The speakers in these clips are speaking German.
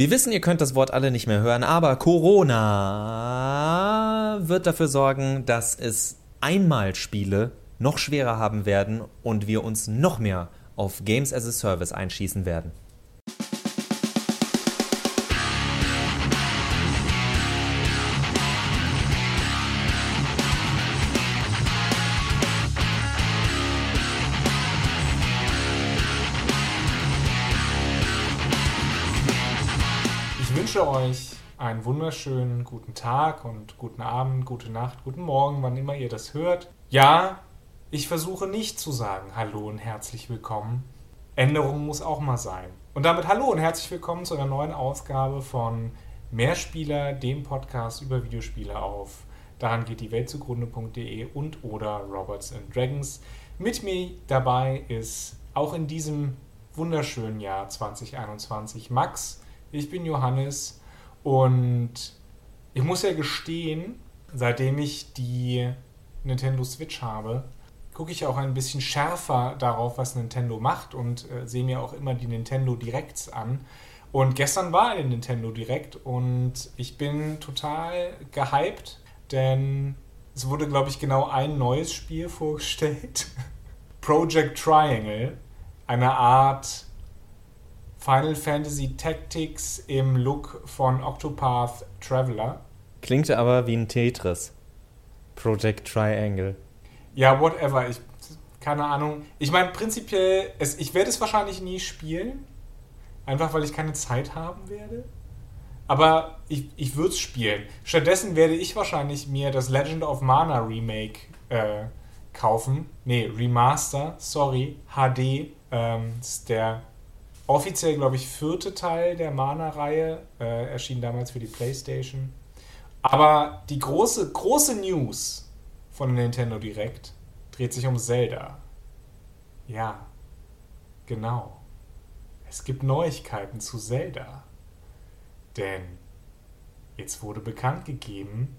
Wir wissen, ihr könnt das Wort alle nicht mehr hören, aber Corona wird dafür sorgen, dass es Einmalspiele noch schwerer haben werden und wir uns noch mehr auf Games as a Service einschießen werden. Einen wunderschönen guten Tag und guten Abend, gute Nacht, guten Morgen, wann immer ihr das hört. Ja, ich versuche nicht zu sagen Hallo und herzlich willkommen. Änderung muss auch mal sein. Und damit Hallo und herzlich willkommen zu einer neuen Ausgabe von Mehrspieler, dem Podcast über Videospiele auf daran geht die Welt zugrunde.de und oder Robots and Dragons. Mit mir dabei ist auch in diesem wunderschönen Jahr 2021 Max. Ich bin Johannes und ich muss ja gestehen, seitdem ich die Nintendo Switch habe, gucke ich auch ein bisschen schärfer darauf, was Nintendo macht und äh, sehe mir auch immer die Nintendo Directs an. Und gestern war ein Nintendo Direct und ich bin total gehypt, denn es wurde, glaube ich, genau ein neues Spiel vorgestellt. Project Triangle, eine Art Final Fantasy Tactics im Look von Octopath Traveler. Klingt aber wie ein Tetris. Project Triangle. Ja, whatever. Ich, keine Ahnung. Ich meine, prinzipiell, es, ich werde es wahrscheinlich nie spielen. Einfach weil ich keine Zeit haben werde. Aber ich, ich würde es spielen. Stattdessen werde ich wahrscheinlich mir das Legend of Mana Remake äh, kaufen. Nee, Remaster, sorry, HD. Ähm, ist der offiziell, glaube ich, vierte Teil der Mana-Reihe. Äh, erschien damals für die PlayStation. Aber die große, große News von Nintendo Direct dreht sich um Zelda. Ja, genau. Es gibt Neuigkeiten zu Zelda. Denn jetzt wurde bekannt gegeben,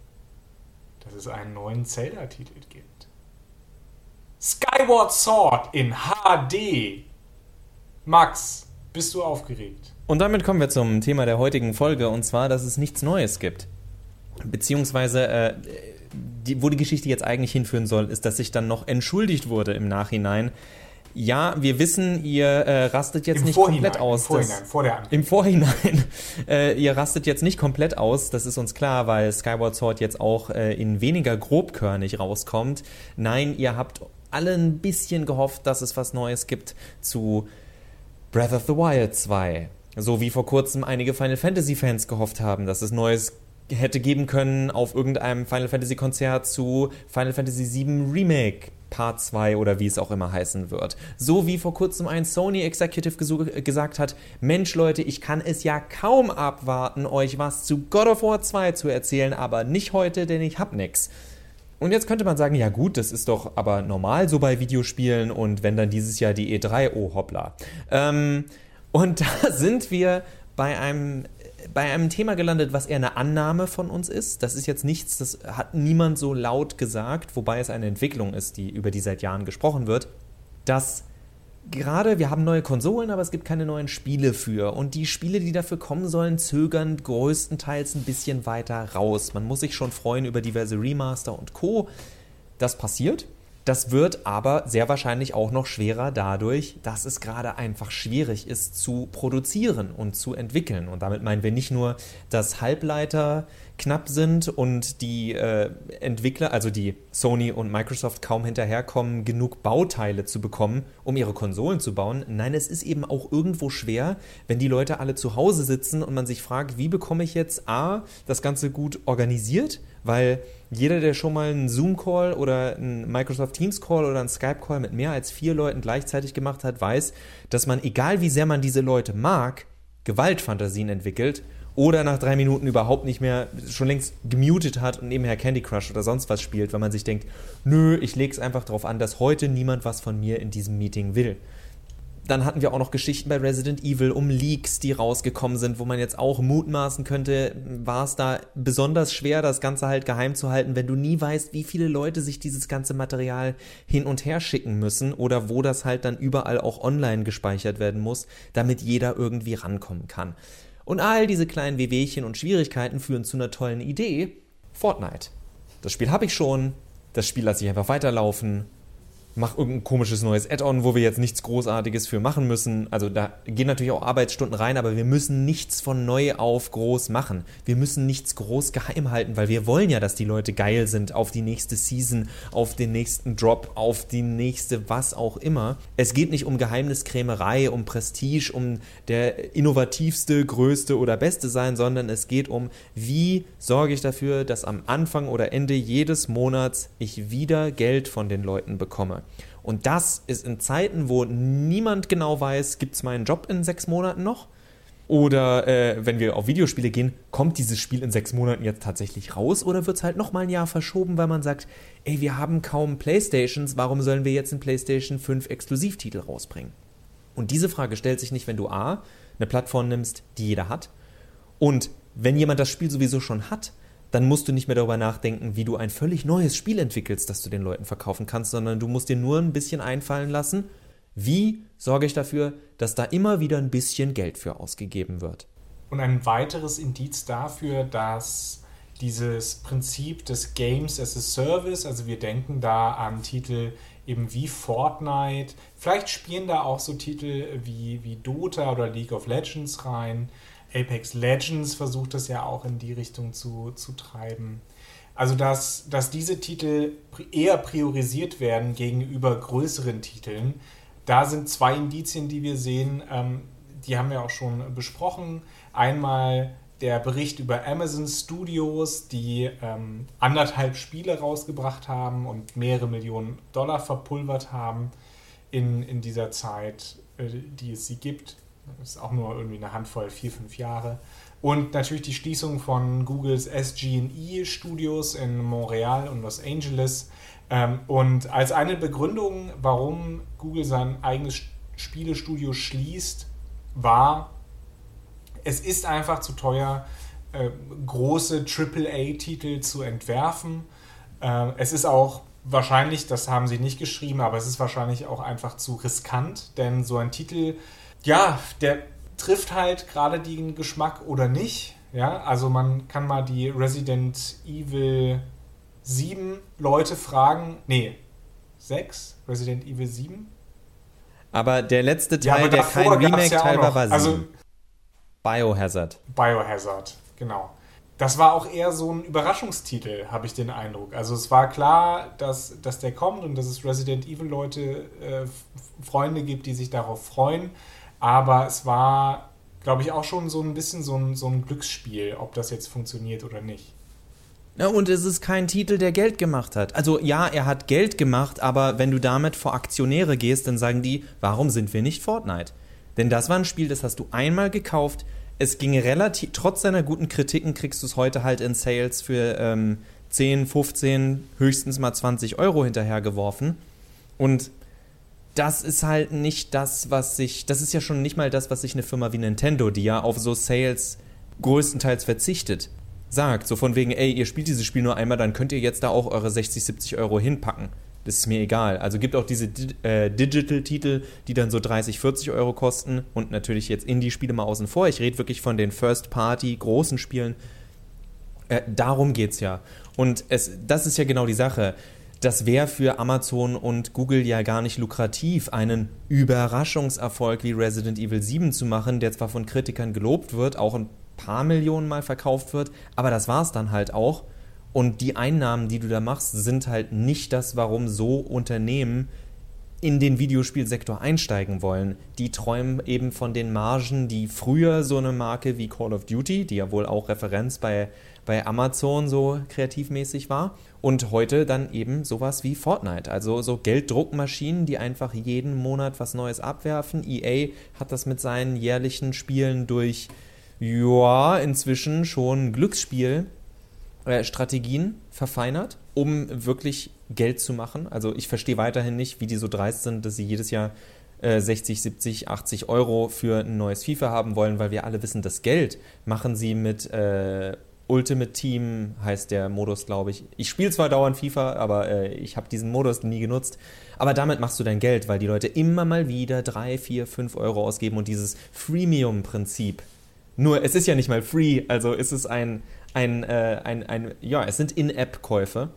dass es einen neuen Zelda-Titel gibt. Skyward Sword in HD. Max, bist du aufgeregt? Und damit kommen wir zum Thema der heutigen Folge, und zwar, dass es nichts Neues gibt. Beziehungsweise, äh, die, wo die Geschichte jetzt eigentlich hinführen soll, ist, dass sich dann noch entschuldigt wurde im Nachhinein. Ja, wir wissen, ihr äh, rastet jetzt Im nicht Vorhinein, komplett aus. Im Vorhinein, Das- vor der Ankündigung. Im Vorhinein. Äh, ihr rastet jetzt nicht komplett aus, das ist uns klar, weil Skyward Sword jetzt auch äh, in weniger grobkörnig rauskommt. Nein, ihr habt alle ein bisschen gehofft, dass es was Neues gibt zu Breath of the Wild 2. So wie vor kurzem einige Final Fantasy Fans gehofft haben, dass es Neues hätte geben können auf irgendeinem Final Fantasy Konzert zu Final Fantasy VII Remake Part 2 oder wie es auch immer heißen wird. So wie vor kurzem ein Sony Executive gesagt hat, Mensch Leute, ich kann es ja kaum abwarten, euch was zu God of War 2 zu erzählen, aber nicht heute, denn ich hab nix. Und jetzt könnte man sagen, ja gut, das ist doch aber normal so bei Videospielen und wenn dann dieses Jahr die E3, oh hoppla. Ähm, und da sind wir bei einem, bei einem Thema gelandet, was eher eine Annahme von uns ist. Das ist jetzt nichts, das hat niemand so laut gesagt, wobei es eine Entwicklung ist, die, über die seit Jahren gesprochen wird, dass gerade, wir haben neue Konsolen, aber es gibt keine neuen Spiele für. Und die Spiele, die dafür kommen sollen, zögern größtenteils ein bisschen weiter raus. Man muss sich schon freuen über diverse Remaster und Co. Das passiert. Das wird aber sehr wahrscheinlich auch noch schwerer dadurch, dass es gerade einfach schwierig ist zu produzieren und zu entwickeln. Und damit meinen wir nicht nur, dass Halbleiter knapp sind und die äh, Entwickler, also die Sony und Microsoft kaum hinterherkommen, genug Bauteile zu bekommen, um ihre Konsolen zu bauen. Nein, es ist eben auch irgendwo schwer, wenn die Leute alle zu Hause sitzen und man sich fragt, wie bekomme ich jetzt A, das Ganze gut organisiert, weil jeder, der schon mal einen Zoom-Call oder einen Microsoft Teams-Call oder einen Skype-Call mit mehr als vier Leuten gleichzeitig gemacht hat, weiß, dass man, egal wie sehr man diese Leute mag, Gewaltfantasien entwickelt oder nach drei Minuten überhaupt nicht mehr schon längst gemutet hat und nebenher Candy Crush oder sonst was spielt, weil man sich denkt, nö, ich leg's einfach darauf an, dass heute niemand was von mir in diesem Meeting will. Dann hatten wir auch noch Geschichten bei Resident Evil um Leaks, die rausgekommen sind, wo man jetzt auch mutmaßen könnte, war es da besonders schwer, das Ganze halt geheim zu halten, wenn du nie weißt, wie viele Leute sich dieses ganze Material hin und her schicken müssen oder wo das halt dann überall auch online gespeichert werden muss, damit jeder irgendwie rankommen kann. Und all diese kleinen Wehwehchen und Schwierigkeiten führen zu einer tollen Idee. Fortnite. Das Spiel habe ich schon, das Spiel lasse ich einfach weiterlaufen mach irgendein komisches neues Add-on, wo wir jetzt nichts Großartiges für machen müssen. Also da gehen natürlich auch Arbeitsstunden rein, aber wir müssen nichts von neu auf groß machen. Wir müssen nichts groß geheim halten, weil wir wollen ja, dass die Leute geil sind auf die nächste Season, auf den nächsten Drop, auf die nächste was auch immer. Es geht nicht um Geheimniskrämerei, um Prestige, um der innovativste, größte oder beste sein, sondern es geht um, wie sorge ich dafür, dass am Anfang oder Ende jedes Monats ich wieder Geld von den Leuten bekomme. Und das ist in Zeiten, wo niemand genau weiß, gibt es meinen Job in sechs Monaten noch? Oder äh, wenn wir auf Videospiele gehen, kommt dieses Spiel in sechs Monaten jetzt tatsächlich raus oder wird es halt nochmal ein Jahr verschoben, weil man sagt, ey, wir haben kaum Playstations, warum sollen wir jetzt einen PlayStation 5 Exklusivtitel rausbringen? Und diese Frage stellt sich nicht, wenn du A, eine Plattform nimmst, die jeder hat. Und wenn jemand das Spiel sowieso schon hat, dann musst du nicht mehr darüber nachdenken, wie du ein völlig neues Spiel entwickelst, das du den Leuten verkaufen kannst, sondern du musst dir nur ein bisschen einfallen lassen, wie sorge ich dafür, dass da immer wieder ein bisschen Geld für ausgegeben wird. Und ein weiteres Indiz dafür, dass dieses Prinzip des Games as a Service, also wir denken da an Titel eben wie Fortnite, vielleicht spielen da auch so Titel wie, wie Dota oder League of Legends rein, Apex Legends versucht das ja auch in die Richtung zu, zu treiben. Also, dass, dass diese Titel eher priorisiert werden gegenüber größeren Titeln. Da sind zwei Indizien, die wir sehen. Ähm, die haben wir auch schon besprochen. Einmal der Bericht über Amazon Studios, die ähm, anderthalb Spiele rausgebracht haben und mehrere Millionen Dollar verpulvert haben in, in dieser Zeit, äh, die es sie gibt. Das ist auch nur irgendwie eine Handvoll, vier, fünf Jahre. Und natürlich die Schließung von Googles SG&E Studios in Montreal und Los Angeles. Ähm, und als eine Begründung, warum Google sein eigenes Spielestudio schließt, war, es ist einfach zu teuer, äh, große AAA-Titel zu entwerfen. Äh, es ist auch wahrscheinlich, das haben sie nicht geschrieben, aber es ist wahrscheinlich auch einfach zu riskant, denn so ein Titel ja, der trifft halt gerade den Geschmack oder nicht. Ja, also man kann mal die Resident Evil 7 Leute fragen. Nee, 6? Resident Evil 7? Aber der letzte Teil, ja, der kein Remake-Teil ja war, war 7. Also, Biohazard. Biohazard, genau. Das war auch eher so ein Überraschungstitel, habe ich den Eindruck. Also es war klar, dass, dass der kommt und dass es Resident Evil-Leute, äh, Freunde gibt, die sich darauf freuen. Aber es war, glaube ich, auch schon so ein bisschen so ein, so ein Glücksspiel, ob das jetzt funktioniert oder nicht. Ja, und es ist kein Titel, der Geld gemacht hat. Also ja, er hat Geld gemacht, aber wenn du damit vor Aktionäre gehst, dann sagen die, warum sind wir nicht Fortnite? Denn das war ein Spiel, das hast du einmal gekauft. Es ging relativ, trotz seiner guten Kritiken kriegst du es heute halt in Sales für ähm, 10, 15, höchstens mal 20 Euro hinterhergeworfen. Und das ist halt nicht das, was sich, das ist ja schon nicht mal das, was sich eine Firma wie Nintendo, die ja auf so Sales größtenteils verzichtet, sagt. So von wegen, ey, ihr spielt dieses Spiel nur einmal, dann könnt ihr jetzt da auch eure 60, 70 Euro hinpacken. Das ist mir egal. Also gibt auch diese äh, Digital-Titel, die dann so 30, 40 Euro kosten und natürlich jetzt Indie-Spiele mal außen vor. Ich rede wirklich von den First-Party, großen Spielen. Äh, darum geht's ja. Und es, das ist ja genau die Sache das wäre für Amazon und Google ja gar nicht lukrativ, einen Überraschungserfolg wie Resident Evil 7 zu machen, der zwar von Kritikern gelobt wird, auch ein paar Millionen Mal verkauft wird, aber das war es dann halt auch. Und die Einnahmen, die du da machst, sind halt nicht das, warum so Unternehmen in den Videospielsektor einsteigen wollen. Die träumen eben von den Margen, die früher so eine Marke wie Call of Duty, die ja wohl auch Referenz bei, bei Amazon so kreativmäßig war, und heute dann eben sowas wie Fortnite, also so Gelddruckmaschinen, die einfach jeden Monat was Neues abwerfen. EA hat das mit seinen jährlichen Spielen durch, ja, inzwischen schon Glücksspielstrategien äh, verfeinert, um wirklich Geld zu machen. Also ich verstehe weiterhin nicht, wie die so dreist sind, dass sie jedes Jahr 60, 70, 80 Euro für ein neues FIFA haben wollen, weil wir alle wissen, das Geld machen sie mit äh, Ultimate Team heißt der Modus, glaube ich. Ich spiele zwar dauernd FIFA, aber äh, ich habe diesen Modus nie genutzt. Aber damit machst du dein Geld, weil die Leute immer mal wieder 3, 4, 5 Euro ausgeben und dieses Freemium-Prinzip Nur es ist ja nicht mal free, also ist es ein, ein, äh, ein, ein ja, es sind In-App-Käufe,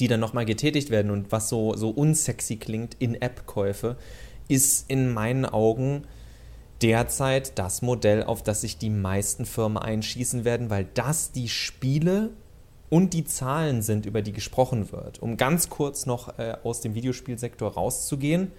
die dann nochmal getätigt werden. Und was so, so unsexy klingt, In-App-Käufe, ist in meinen Augen derzeit das Modell, auf das sich die meisten Firmen einschießen werden, weil das die Spiele und die Zahlen sind, über die gesprochen wird. Um ganz kurz noch äh, aus dem Videospielsektor rauszugehen,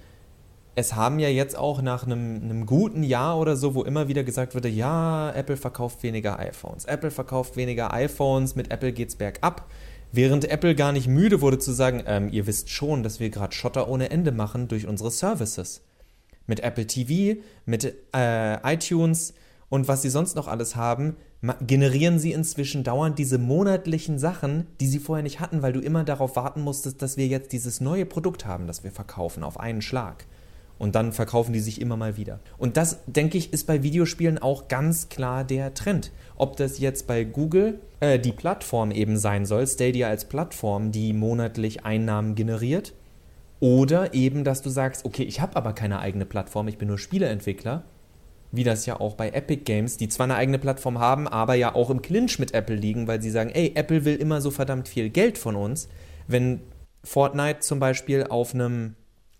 es haben ja jetzt auch nach einem, einem, guten Jahr oder so, wo immer wieder gesagt wurde, ja, Apple verkauft weniger iPhones, Apple verkauft weniger iPhones, mit Apple geht's bergab, während Apple gar nicht müde wurde zu sagen, ähm, ihr wisst schon, dass wir gerade Schotter ohne Ende machen durch unsere Services. Mit Apple TV, mit äh, iTunes und was sie sonst noch alles haben, generieren sie inzwischen dauernd diese monatlichen Sachen, die sie vorher nicht hatten, weil du immer darauf warten musstest, dass wir jetzt dieses neue Produkt haben, das wir verkaufen, auf einen Schlag. Und dann verkaufen die sich immer mal wieder. Und das, denke ich, ist bei Videospielen auch ganz klar der Trend. Ob das jetzt bei Google äh, die Plattform eben sein soll, Stadia als Plattform, die monatlich Einnahmen generiert, oder eben, dass du sagst, okay, ich habe aber keine eigene Plattform, ich bin nur Spieleentwickler, wie das ja auch bei Epic Games, die zwar eine eigene Plattform haben, aber ja auch im Clinch mit Apple liegen, weil sie sagen, ey, Apple will immer so verdammt viel Geld von uns. Wenn Fortnite zum Beispiel auf einem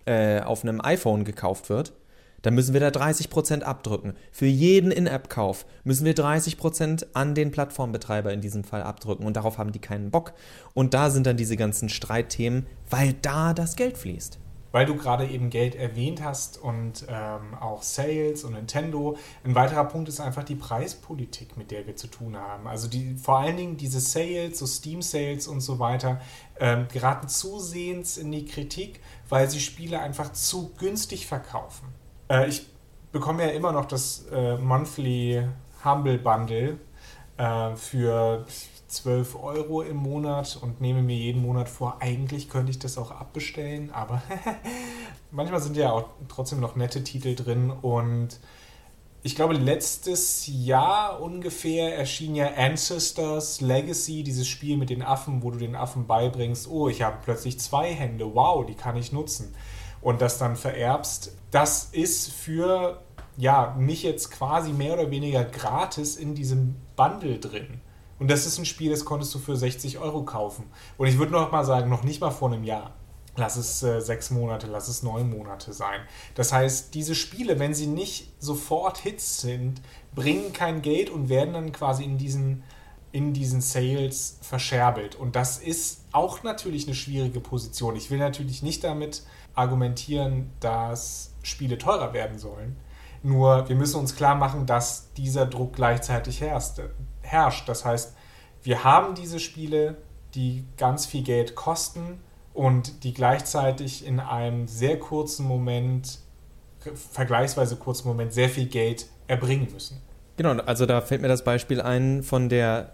äh, auf einem iPhone gekauft wird, dann müssen wir da 30% abdrücken. Für jeden In-App-Kauf müssen wir 30% an den Plattformbetreiber in diesem Fall abdrücken. Und darauf haben die keinen Bock. Und da sind dann diese ganzen Streitthemen, weil da das Geld fließt. Weil du gerade eben Geld erwähnt hast und ähm, auch Sales und Nintendo. Ein weiterer Punkt ist einfach die Preispolitik, mit der wir zu tun haben. Also die, vor allen Dingen diese Sales, so Steam-Sales und so weiter, ähm, geraten zusehends in die Kritik, weil sie Spiele einfach zu günstig verkaufen. Äh, ich bekomme ja immer noch das äh, Monthly Humble Bundle äh, für 12 Euro im Monat und nehme mir jeden Monat vor, eigentlich könnte ich das auch abbestellen, aber manchmal sind ja auch trotzdem noch nette Titel drin und ich glaube, letztes Jahr ungefähr erschien ja Ancestors Legacy, dieses Spiel mit den Affen, wo du den Affen beibringst, oh, ich habe plötzlich zwei Hände, wow, die kann ich nutzen. Und das dann vererbst. Das ist für, ja, mich jetzt quasi mehr oder weniger gratis in diesem Bundle drin. Und das ist ein Spiel, das konntest du für 60 Euro kaufen. Und ich würde noch mal sagen, noch nicht mal vor einem Jahr. Lass es äh, sechs Monate, lass es neun Monate sein. Das heißt, diese Spiele, wenn sie nicht sofort Hits sind, bringen kein Geld und werden dann quasi in diesen, in diesen Sales verscherbelt. Und das ist auch natürlich eine schwierige Position. Ich will natürlich nicht damit argumentieren, dass Spiele teurer werden sollen. Nur wir müssen uns klar machen, dass dieser Druck gleichzeitig herrscht. Das heißt, wir haben diese Spiele, die ganz viel Geld kosten und die gleichzeitig in einem sehr kurzen Moment, vergleichsweise kurzen Moment, sehr viel Geld erbringen müssen. Genau, also da fällt mir das Beispiel ein von der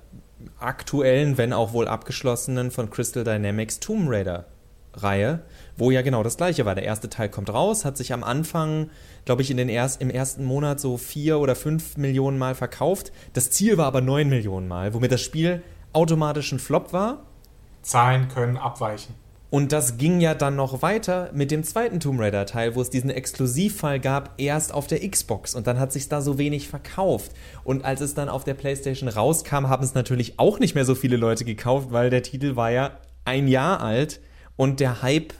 aktuellen, wenn auch wohl abgeschlossenen von Crystal Dynamics Tomb Raider Reihe, wo ja genau das gleiche war. Der erste Teil kommt raus, hat sich am Anfang, glaube ich, in den erst, im ersten Monat so vier oder fünf Millionen Mal verkauft. Das Ziel war aber neun Millionen Mal, womit das Spiel automatisch ein Flop war. Zahlen können abweichen. Und das ging ja dann noch weiter mit dem zweiten Tomb Raider Teil, wo es diesen Exklusivfall gab, erst auf der Xbox und dann hat sich da so wenig verkauft. Und als es dann auf der PlayStation rauskam, haben es natürlich auch nicht mehr so viele Leute gekauft, weil der Titel war ja ein Jahr alt und der Hype,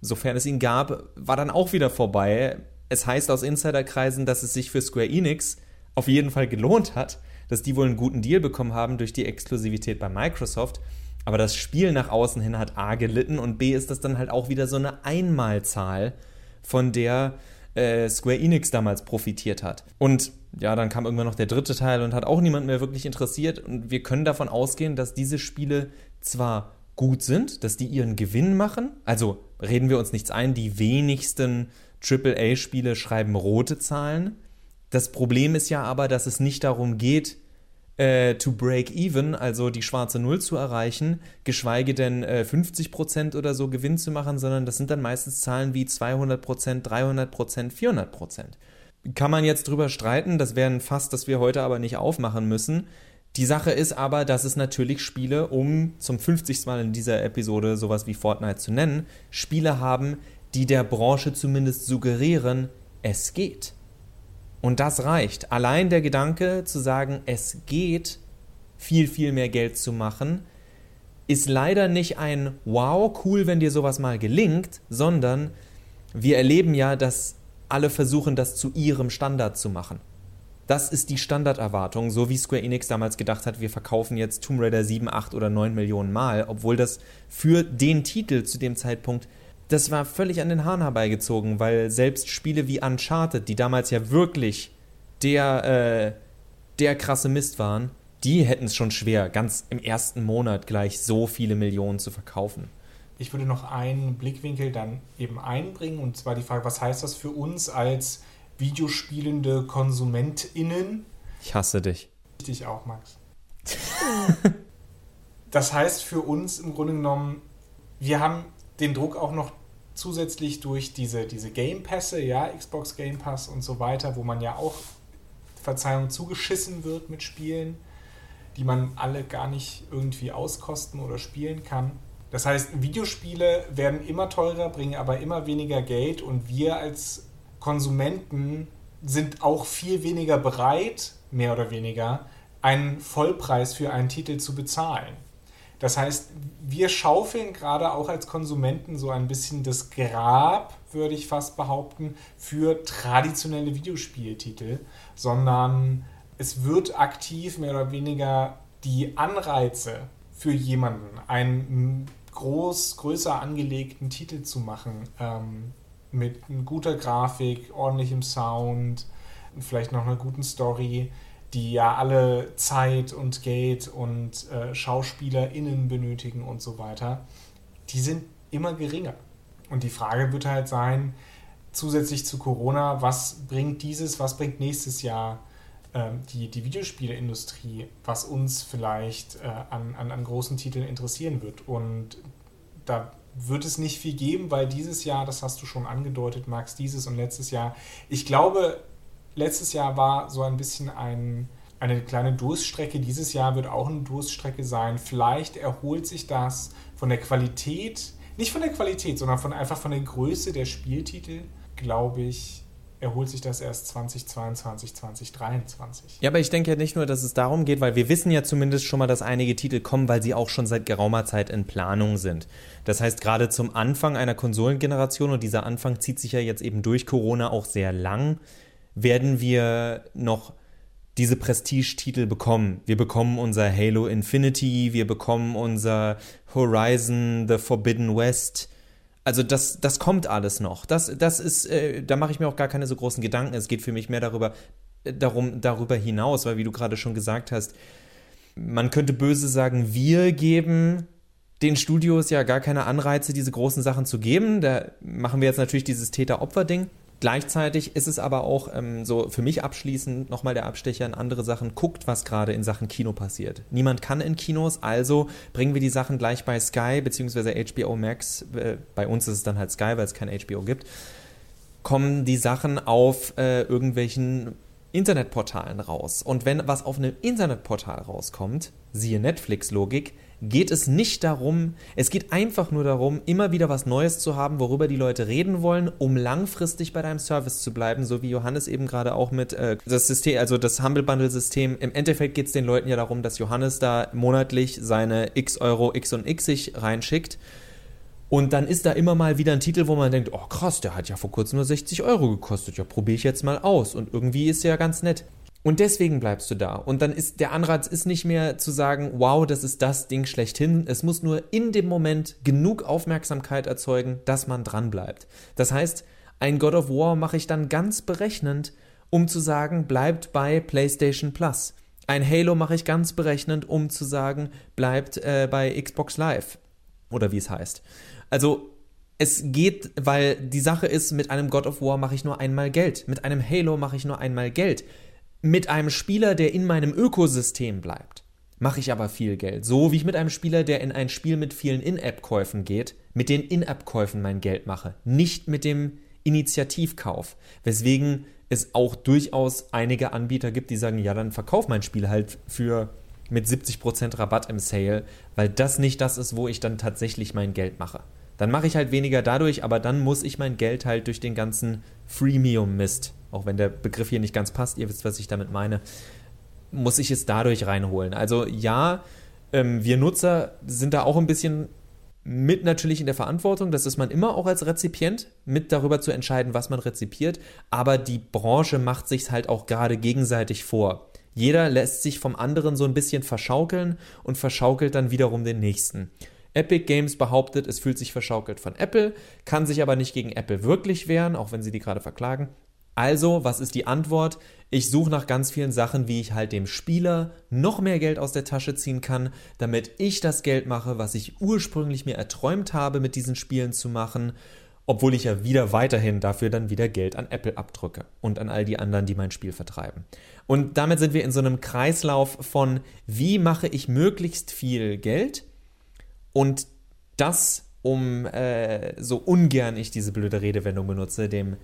sofern es ihn gab, war dann auch wieder vorbei. Es heißt aus Insiderkreisen, dass es sich für Square Enix auf jeden Fall gelohnt hat, dass die wohl einen guten Deal bekommen haben durch die Exklusivität bei Microsoft aber das Spiel nach außen hin hat A gelitten und B ist das dann halt auch wieder so eine Einmalzahl, von der äh, Square Enix damals profitiert hat. Und ja, dann kam irgendwann noch der dritte Teil und hat auch niemand mehr wirklich interessiert. Und wir können davon ausgehen, dass diese Spiele zwar gut sind, dass die ihren Gewinn machen. Also reden wir uns nichts ein, die wenigsten AAA-Spiele schreiben rote Zahlen. Das Problem ist ja aber, dass es nicht darum geht, äh, to break even, also die schwarze Null zu erreichen, geschweige denn äh, 50% oder so Gewinn zu machen, sondern das sind dann meistens Zahlen wie 200%, 300%, 400%. Kann man jetzt drüber streiten, das wäre ein Fass, das wir heute aber nicht aufmachen müssen. Die Sache ist aber, dass es natürlich Spiele, um zum 50. Mal in dieser Episode sowas wie Fortnite zu nennen, Spiele haben, die der Branche zumindest suggerieren, es geht. Und das reicht. Allein der Gedanke zu sagen, es geht, viel, viel mehr Geld zu machen, ist leider nicht ein Wow, cool, wenn dir sowas mal gelingt, sondern wir erleben ja, dass alle versuchen, das zu ihrem Standard zu machen. Das ist die Standarderwartung, so wie Square Enix damals gedacht hat, wir verkaufen jetzt Tomb Raider 7, 8 oder 9 Millionen Mal, obwohl das für den Titel zu dem Zeitpunkt das war völlig an den Haaren herbeigezogen, weil selbst Spiele wie Uncharted, die damals ja wirklich der, äh, der krasse Mist waren, die hätten es schon schwer, ganz im ersten Monat gleich so viele Millionen zu verkaufen. Ich würde noch einen Blickwinkel dann eben einbringen, und zwar die Frage, was heißt das für uns als Videospielende KonsumentInnen? Ich hasse dich. Ich dich auch, Max. das heißt für uns im Grunde genommen, wir haben den Druck auch noch zusätzlich durch diese, diese Game Pässe, ja, Xbox Game Pass und so weiter, wo man ja auch, Verzeihung, zugeschissen wird mit Spielen, die man alle gar nicht irgendwie auskosten oder spielen kann. Das heißt, Videospiele werden immer teurer, bringen aber immer weniger Geld und wir als Konsumenten sind auch viel weniger bereit, mehr oder weniger, einen Vollpreis für einen Titel zu bezahlen. Das heißt, wir schaufeln gerade auch als Konsumenten so ein bisschen das Grab, würde ich fast behaupten, für traditionelle Videospieltitel, sondern es wird aktiv mehr oder weniger die Anreize für jemanden, einen groß, größer angelegten Titel zu machen, ähm, mit guter Grafik, ordentlichem Sound, vielleicht noch einer guten Story, die ja alle Zeit und Geld und äh, SchauspielerInnen benötigen und so weiter, die sind immer geringer. Und die Frage wird halt sein, zusätzlich zu Corona, was bringt dieses, was bringt nächstes Jahr ähm, die, die Videospieleindustrie, was uns vielleicht äh, an, an, an großen Titeln interessieren wird. Und da wird es nicht viel geben, weil dieses Jahr, das hast du schon angedeutet, Max, dieses und letztes Jahr, ich glaube, letztes Jahr war so ein bisschen ein, eine kleine Durststrecke. Dieses Jahr wird auch eine Durststrecke sein. Vielleicht erholt sich das von der Qualität, nicht von der Qualität, sondern von einfach von der Größe der Spieltitel, glaube ich, erholt sich das erst 2022, 2023. Ja, aber ich denke ja nicht nur, dass es darum geht, weil wir wissen ja zumindest schon mal, dass einige Titel kommen, weil sie auch schon seit geraumer Zeit in Planung sind. Das heißt, gerade zum Anfang einer Konsolengeneration, und dieser Anfang zieht sich ja jetzt eben durch Corona auch sehr lang, werden wir noch diese Prestige-Titel bekommen. Wir bekommen unser Halo Infinity, wir bekommen unser Horizon The Forbidden West. Also das, das kommt alles noch. Das, das ist, äh, da mache ich mir auch gar keine so großen Gedanken. Es geht für mich mehr darüber, äh, darum, darüber hinaus, weil wie du gerade schon gesagt hast, man könnte böse sagen, wir geben den Studios ja gar keine Anreize, diese großen Sachen zu geben. Da machen wir jetzt natürlich dieses Täter-Opfer-Ding. Gleichzeitig ist es aber auch ähm, so für mich abschließend nochmal der Abstecher in andere Sachen. Guckt, was gerade in Sachen Kino passiert. Niemand kann in Kinos, also bringen wir die Sachen gleich bei Sky bzw. HBO Max. Äh, bei uns ist es dann halt Sky, weil es kein HBO gibt. Kommen die Sachen auf äh, irgendwelchen Internetportalen raus. Und wenn was auf einem Internetportal rauskommt, siehe Netflix-Logik, geht es nicht darum, es geht einfach nur darum, immer wieder was Neues zu haben, worüber die Leute reden wollen, um langfristig bei deinem Service zu bleiben, so wie Johannes eben gerade auch mit äh, das System, also das Humble Bundle System. Im Endeffekt geht es den Leuten ja darum, dass Johannes da monatlich seine x Euro x und x sich reinschickt. Und dann ist da immer mal wieder ein Titel, wo man denkt, oh krass, der hat ja vor kurzem nur 60 Euro gekostet. Ja, probiere ich jetzt mal aus. Und irgendwie ist der ja ganz nett. Und deswegen bleibst du da. Und dann ist der Anreiz ist nicht mehr zu sagen, wow, das ist das Ding schlechthin. Es muss nur in dem Moment genug Aufmerksamkeit erzeugen, dass man dran bleibt. Das heißt, ein God of War mache ich dann ganz berechnend, um zu sagen, bleibt bei PlayStation Plus. Ein Halo mache ich ganz berechnend, um zu sagen, bleibt äh, bei Xbox Live. Oder wie es heißt. Also es geht, weil die Sache ist, mit einem God of War mache ich nur einmal Geld. Mit einem Halo mache ich nur einmal Geld mit einem Spieler, der in meinem Ökosystem bleibt, mache ich aber viel Geld. So wie ich mit einem Spieler, der in ein Spiel mit vielen In-App-Käufen geht, mit den In-App-Käufen mein Geld mache, nicht mit dem Initiativkauf. Weswegen es auch durchaus einige Anbieter gibt, die sagen, ja, dann verkauf mein Spiel halt für mit 70% Rabatt im Sale, weil das nicht das ist, wo ich dann tatsächlich mein Geld mache. Dann mache ich halt weniger dadurch, aber dann muss ich mein Geld halt durch den ganzen Freemium-Mist auch wenn der Begriff hier nicht ganz passt, ihr wisst, was ich damit meine, muss ich es dadurch reinholen. Also ja, ähm, wir Nutzer sind da auch ein bisschen mit natürlich in der Verantwortung, das ist man immer auch als Rezipient, mit darüber zu entscheiden, was man rezipiert, aber die Branche macht sich halt auch gerade gegenseitig vor. Jeder lässt sich vom anderen so ein bisschen verschaukeln und verschaukelt dann wiederum den nächsten. Epic Games behauptet, es fühlt sich verschaukelt von Apple, kann sich aber nicht gegen Apple wirklich wehren, auch wenn sie die gerade verklagen. Also, was ist die Antwort? Ich suche nach ganz vielen Sachen, wie ich halt dem Spieler noch mehr Geld aus der Tasche ziehen kann, damit ich das Geld mache, was ich ursprünglich mir erträumt habe, mit diesen Spielen zu machen, obwohl ich ja wieder weiterhin dafür dann wieder Geld an Apple abdrücke und an all die anderen, die mein Spiel vertreiben. Und damit sind wir in so einem Kreislauf von, wie mache ich möglichst viel Geld und das, um äh, so ungern ich diese blöde Redewendung benutze, dem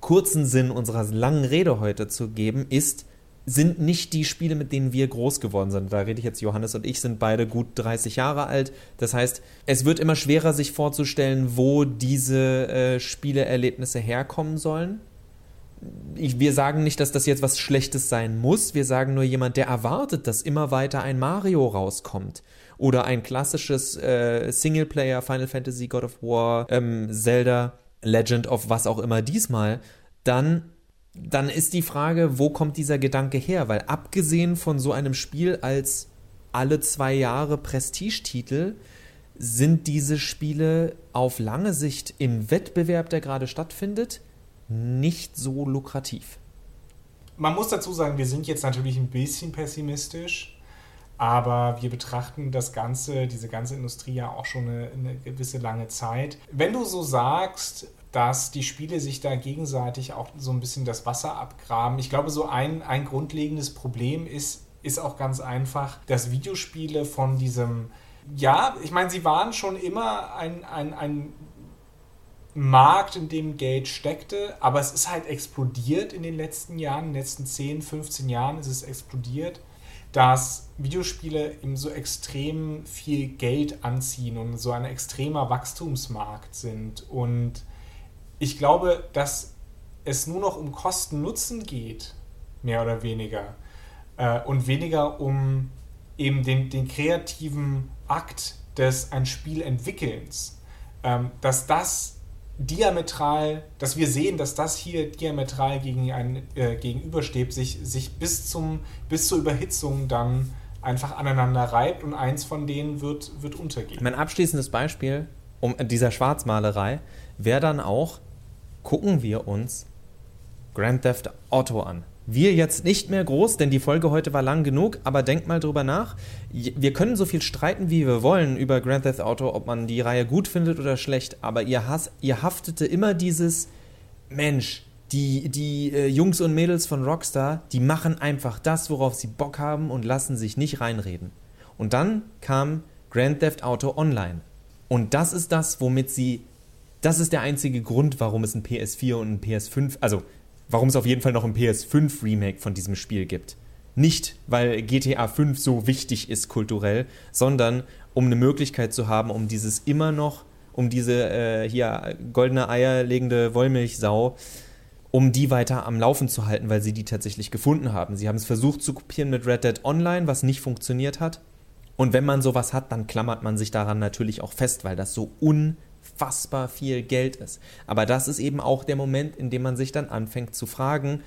kurzen Sinn unserer langen Rede heute zu geben, ist, sind nicht die Spiele, mit denen wir groß geworden sind. Da rede ich jetzt, Johannes und ich sind beide gut 30 Jahre alt. Das heißt, es wird immer schwerer, sich vorzustellen, wo diese äh, Spieleerlebnisse herkommen sollen. Ich, wir sagen nicht, dass das jetzt was Schlechtes sein muss. Wir sagen nur jemand, der erwartet, dass immer weiter ein Mario rauskommt. Oder ein klassisches äh, Singleplayer, Final Fantasy, God of War, ähm, Zelda Legend of was auch immer diesmal, dann, dann ist die Frage, wo kommt dieser Gedanke her? Weil abgesehen von so einem Spiel als alle zwei Jahre Prestigetitel, sind diese Spiele auf lange Sicht im Wettbewerb, der gerade stattfindet, nicht so lukrativ. Man muss dazu sagen, wir sind jetzt natürlich ein bisschen pessimistisch, aber wir betrachten das Ganze, diese ganze Industrie ja auch schon eine, eine gewisse lange Zeit. Wenn du so sagst, dass die Spiele sich da gegenseitig auch so ein bisschen das Wasser abgraben. Ich glaube, so ein, ein grundlegendes Problem ist, ist auch ganz einfach, dass Videospiele von diesem, ja, ich meine, sie waren schon immer ein, ein, ein Markt, in dem Geld steckte, aber es ist halt explodiert in den letzten Jahren, in den letzten 10, 15 Jahren ist es explodiert dass Videospiele eben so extrem viel Geld anziehen und so ein extremer Wachstumsmarkt sind. Und ich glaube, dass es nur noch um Kosten-Nutzen geht, mehr oder weniger. Äh, und weniger um eben den, den kreativen Akt des ein Spiel entwickelns. Ähm, dass das diametral, dass wir sehen, dass das hier diametral gegen ein, äh, gegenübersteht, sich, sich bis, zum, bis zur Überhitzung dann einfach aneinander reibt und eins von denen wird, wird untergehen. Mein abschließendes Beispiel um dieser Schwarzmalerei wäre dann auch, gucken wir uns Grand Theft Auto an. Wir jetzt nicht mehr groß, denn die Folge heute war lang genug, aber denkt mal drüber nach. Wir können so viel streiten, wie wir wollen über Grand Theft Auto, ob man die Reihe gut findet oder schlecht, aber ihr, Hass, ihr haftete immer dieses Mensch, die, die äh, Jungs und Mädels von Rockstar, die machen einfach das, worauf sie Bock haben und lassen sich nicht reinreden. Und dann kam Grand Theft Auto Online. Und das ist das, womit sie. Das ist der einzige Grund, warum es ein PS4 und ein PS5, also warum es auf jeden Fall noch ein PS5 Remake von diesem Spiel gibt. Nicht, weil GTA 5 so wichtig ist kulturell, sondern um eine Möglichkeit zu haben, um dieses immer noch, um diese äh, hier goldene Eier legende Wollmilchsau, um die weiter am Laufen zu halten, weil sie die tatsächlich gefunden haben. Sie haben es versucht zu kopieren mit Red Dead Online, was nicht funktioniert hat. Und wenn man sowas hat, dann klammert man sich daran natürlich auch fest, weil das so un unfassbar viel Geld ist. Aber das ist eben auch der Moment, in dem man sich dann anfängt zu fragen,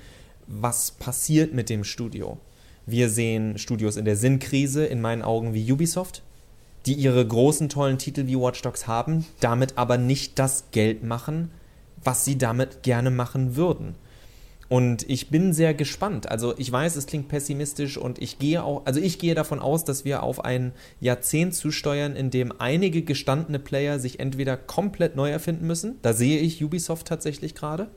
was passiert mit dem Studio? Wir sehen Studios in der Sinnkrise, in meinen Augen wie Ubisoft, die ihre großen, tollen Titel wie Watch Dogs haben, damit aber nicht das Geld machen, was sie damit gerne machen würden. Und ich bin sehr gespannt. Also ich weiß, es klingt pessimistisch und ich gehe auch, also ich gehe davon aus, dass wir auf ein Jahrzehnt zusteuern, in dem einige gestandene Player sich entweder komplett neu erfinden müssen. Da sehe ich Ubisoft tatsächlich gerade.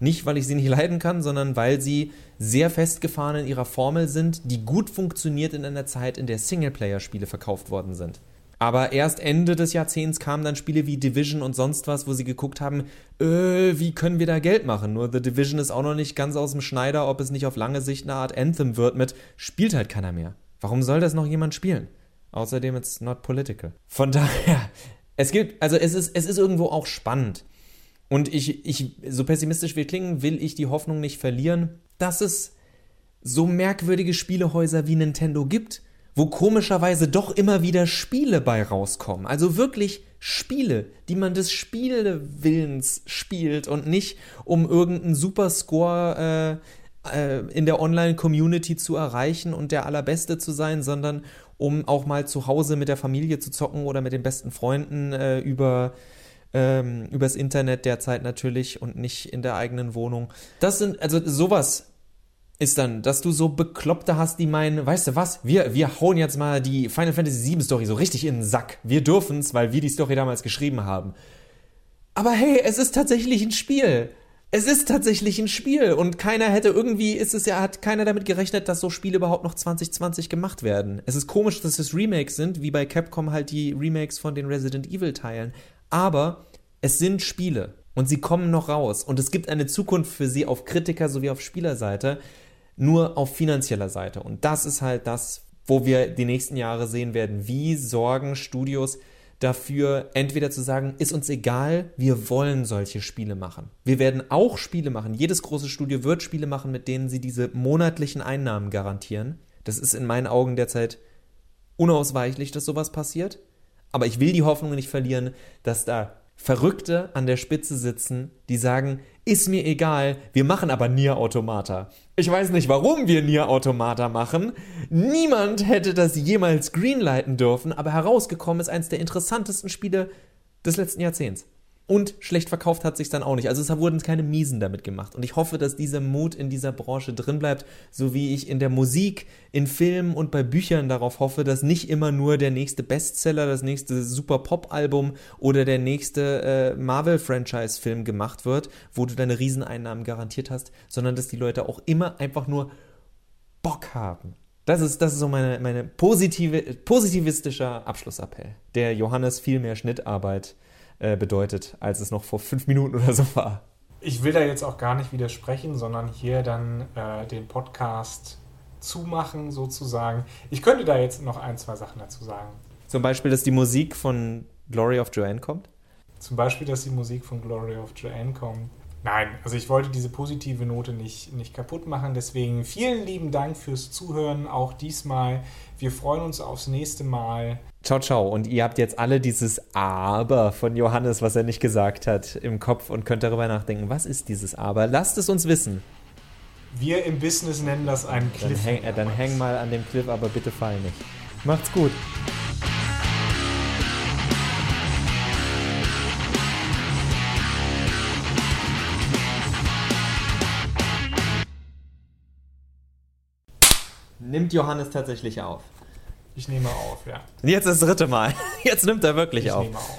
Nicht, weil ich sie nicht leiden kann, sondern weil sie sehr festgefahren in ihrer Formel sind, die gut funktioniert in einer Zeit, in der Singleplayer-Spiele verkauft worden sind. Aber erst Ende des Jahrzehnts kamen dann Spiele wie Division und sonst was, wo sie geguckt haben, äh, wie können wir da Geld machen? Nur The Division ist auch noch nicht ganz aus dem Schneider, ob es nicht auf lange Sicht eine Art Anthem wird mit, spielt halt keiner mehr. Warum soll das noch jemand spielen? Außerdem, it's not political. Von daher, es gibt, also es ist, es ist irgendwo auch spannend. Und ich, ich, so pessimistisch wir klingen, will ich die Hoffnung nicht verlieren, dass es so merkwürdige Spielehäuser wie Nintendo gibt, wo komischerweise doch immer wieder Spiele bei rauskommen. Also wirklich Spiele, die man des Spielewillens spielt und nicht um irgendeinen Superscore äh, äh, in der Online-Community zu erreichen und der allerbeste zu sein, sondern um auch mal zu Hause mit der Familie zu zocken oder mit den besten Freunden äh, über ähm, übers Internet derzeit natürlich und nicht in der eigenen Wohnung. Das sind, also sowas ist dann, dass du so Bekloppte hast, die meinen, weißt du was, wir, wir hauen jetzt mal die Final Fantasy VII Story so richtig in den Sack. Wir dürfen's, weil wir die Story damals geschrieben haben. Aber hey, es ist tatsächlich ein Spiel. Es ist tatsächlich ein Spiel und keiner hätte irgendwie, ist es ja, hat keiner damit gerechnet, dass so Spiele überhaupt noch 2020 gemacht werden. Es ist komisch, dass es Remakes sind, wie bei Capcom halt die Remakes von den Resident Evil Teilen. Aber es sind Spiele und sie kommen noch raus und es gibt eine Zukunft für sie auf Kritiker sowie auf Spielerseite nur auf finanzieller Seite. Und das ist halt das, wo wir die nächsten Jahre sehen werden. Wie sorgen Studios dafür, entweder zu sagen, ist uns egal, wir wollen solche Spiele machen. Wir werden auch Spiele machen. Jedes große Studio wird Spiele machen, mit denen sie diese monatlichen Einnahmen garantieren. Das ist in meinen Augen derzeit unausweichlich, dass sowas passiert. Aber ich will die Hoffnung nicht verlieren, dass da Verrückte an der Spitze sitzen, die sagen, ist mir egal, wir machen aber Nier Automata. Ich weiß nicht, warum wir Nier Automata machen. Niemand hätte das jemals greenlighten dürfen, aber herausgekommen ist eines der interessantesten Spiele des letzten Jahrzehnts. Und schlecht verkauft hat sich dann auch nicht. Also es wurden keine Miesen damit gemacht. Und ich hoffe, dass dieser Mut in dieser Branche drin bleibt, so wie ich in der Musik, in Filmen und bei Büchern darauf hoffe, dass nicht immer nur der nächste Bestseller, das nächste Super Pop-Album oder der nächste äh, Marvel-Franchise-Film gemacht wird, wo du deine Rieseneinnahmen garantiert hast, sondern dass die Leute auch immer einfach nur Bock haben. Das ist, das ist so meine, meine positive, positivistischer Abschlussappell, der Johannes viel mehr Schnittarbeit äh, bedeutet, als es noch vor fünf Minuten oder so war. Ich will da jetzt auch gar nicht widersprechen, sondern hier dann äh, den Podcast zumachen sozusagen. Ich könnte da jetzt noch ein, zwei Sachen dazu sagen. Zum Beispiel, dass die Musik von Glory of Joanne kommt? Zum Beispiel, dass die Musik von Glory of Joanne kommt. Nein, also ich wollte diese positive Note nicht, nicht kaputt machen. Deswegen vielen lieben Dank fürs Zuhören, auch diesmal. Wir freuen uns aufs nächste Mal. Ciao, ciao. Und ihr habt jetzt alle dieses Aber von Johannes, was er nicht gesagt hat, im Kopf und könnt darüber nachdenken. Was ist dieses Aber? Lasst es uns wissen. Wir im Business nennen das einen Cliff. Dann häng, äh, dann häng mal an dem Cliff, aber bitte fall nicht. Macht's gut. Nimmt Johannes tatsächlich auf? Ich nehme auf, ja. Jetzt das dritte Mal. Jetzt nimmt er wirklich ich auf. Ich nehme auf.